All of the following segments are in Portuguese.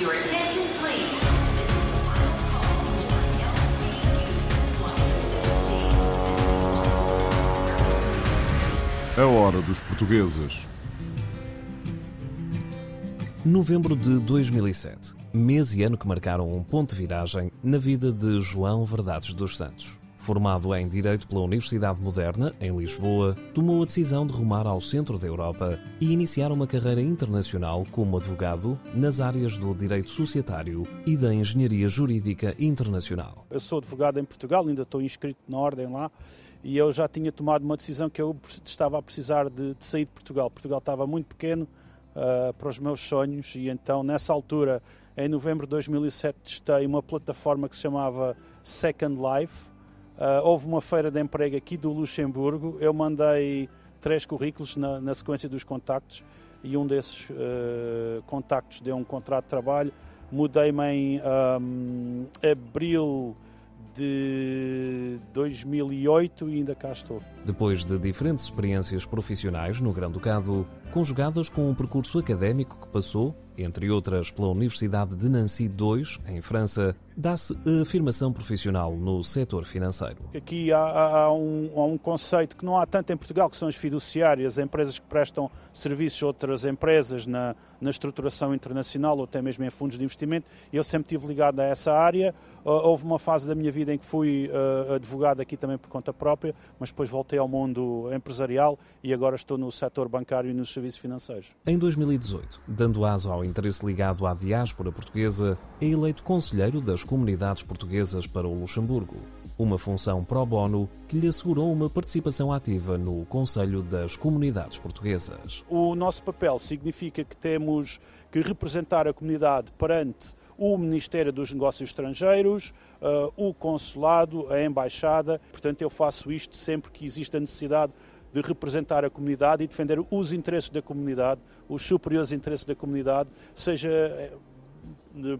Your attention, please. A hora dos portugueses. Novembro de 2007, mês e ano que marcaram um ponto de viragem na vida de João Verdades dos Santos. Formado em Direito pela Universidade Moderna, em Lisboa, tomou a decisão de rumar ao centro da Europa e iniciar uma carreira internacional como advogado nas áreas do direito societário e da engenharia jurídica internacional. Eu sou advogado em Portugal, ainda estou inscrito na ordem lá, e eu já tinha tomado uma decisão que eu estava a precisar de, de sair de Portugal. Portugal estava muito pequeno uh, para os meus sonhos, e então, nessa altura, em novembro de 2007, testei uma plataforma que se chamava Second Life. Uh, houve uma feira de emprego aqui do Luxemburgo, eu mandei três currículos na, na sequência dos contactos e um desses uh, contactos deu um contrato de trabalho. Mudei-me em um, abril de 2008 e ainda cá estou. Depois de diferentes experiências profissionais no Grão-Ducado, conjugadas com um percurso académico que passou, entre outras, pela Universidade de Nancy II, em França, dá-se a afirmação profissional no setor financeiro. Aqui há, há, um, há, um, conceito que não há tanto em Portugal, que são as fiduciárias, empresas que prestam serviços a outras empresas na, na estruturação internacional ou até mesmo em fundos de investimento. Eu sempre estive ligado a essa área. Houve uma fase da minha vida em que fui uh, advogado aqui também por conta própria, mas depois voltei ao mundo empresarial e agora estou no setor bancário e nos serviços financeiros. Em 2018, dando aso ao interesse ligado à diáspora portuguesa, é eleito conselheiro das comunidades portuguesas para o Luxemburgo, uma função pro bono que lhe assegurou uma participação ativa no Conselho das Comunidades Portuguesas. O nosso papel significa que temos que representar a comunidade perante o Ministério dos Negócios Estrangeiros, uh, o Consulado, a Embaixada. Portanto, eu faço isto sempre que existe a necessidade de representar a comunidade e defender os interesses da comunidade, os superiores interesses da comunidade, seja eh,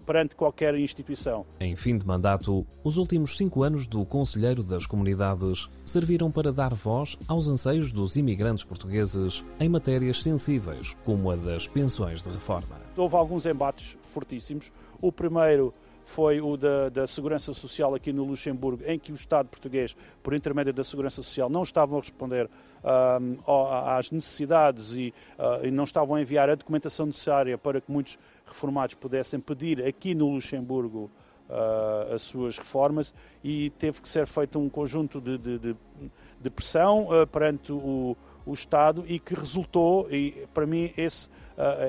perante qualquer instituição. Em fim de mandato, os últimos cinco anos do Conselheiro das Comunidades serviram para dar voz aos anseios dos imigrantes portugueses em matérias sensíveis, como a das pensões de reforma. Houve alguns embates fortíssimos. O primeiro foi o da, da, Segurança Social aqui no Luxemburgo, em que o Estado português, por intermédio da Segurança Social, não estavam a responder às necessidades e, uh, e, não estavam a enviar a documentação necessária para que muitos reformados pudessem pedir aqui no Luxemburgo uh, as suas reformas e teve que ser feito um conjunto de, de, de, de pressão uh, perante o, o Estado e que resultou, e para mim esse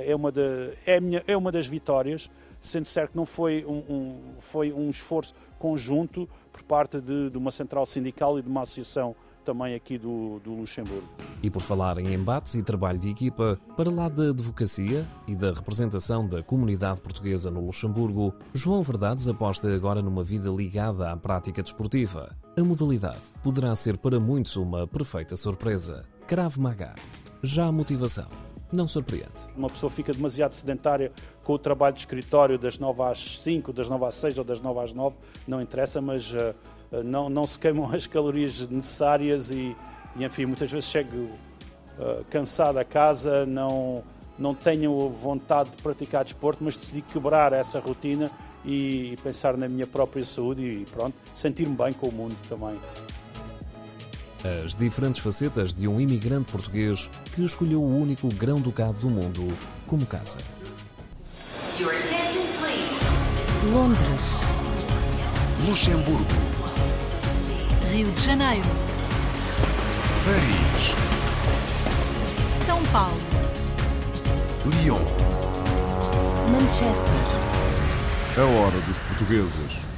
é, uma de, é, minha, é uma das vitórias, sendo certo que não foi um, um, foi um esforço conjunto por parte de, de, uma central sindical e de uma associação também aqui do, do Luxemburgo. E por falar em embates e trabalho de equipa, para lá da advocacia e da representação da comunidade portuguesa no Luxemburgo, João Verdades aposta agora numa vida ligada à prática desportiva. A modalidade poderá ser para muitos uma perfeita surpresa. Krav Maga. Já a motivação não surpreende. Uma pessoa fica demasiado sedentária com o trabalho de escritório das 9 às 5, das 9 às 6 ou das 9 às 9, não interessa, mas uh, não, não se queimam as calorias necessárias e, e enfim, muitas vezes chego uh, cansado a casa, não, não tenho vontade de praticar desporto, mas decidi quebrar essa rotina e, e pensar na minha própria saúde e pronto, sentir-me bem com o mundo também as diferentes facetas de um imigrante português que escolheu o único grão-ducado do mundo como casa. Londres. Luxemburgo. Rio de Janeiro. Paris. São Paulo. Lyon. Manchester. A hora dos portugueses.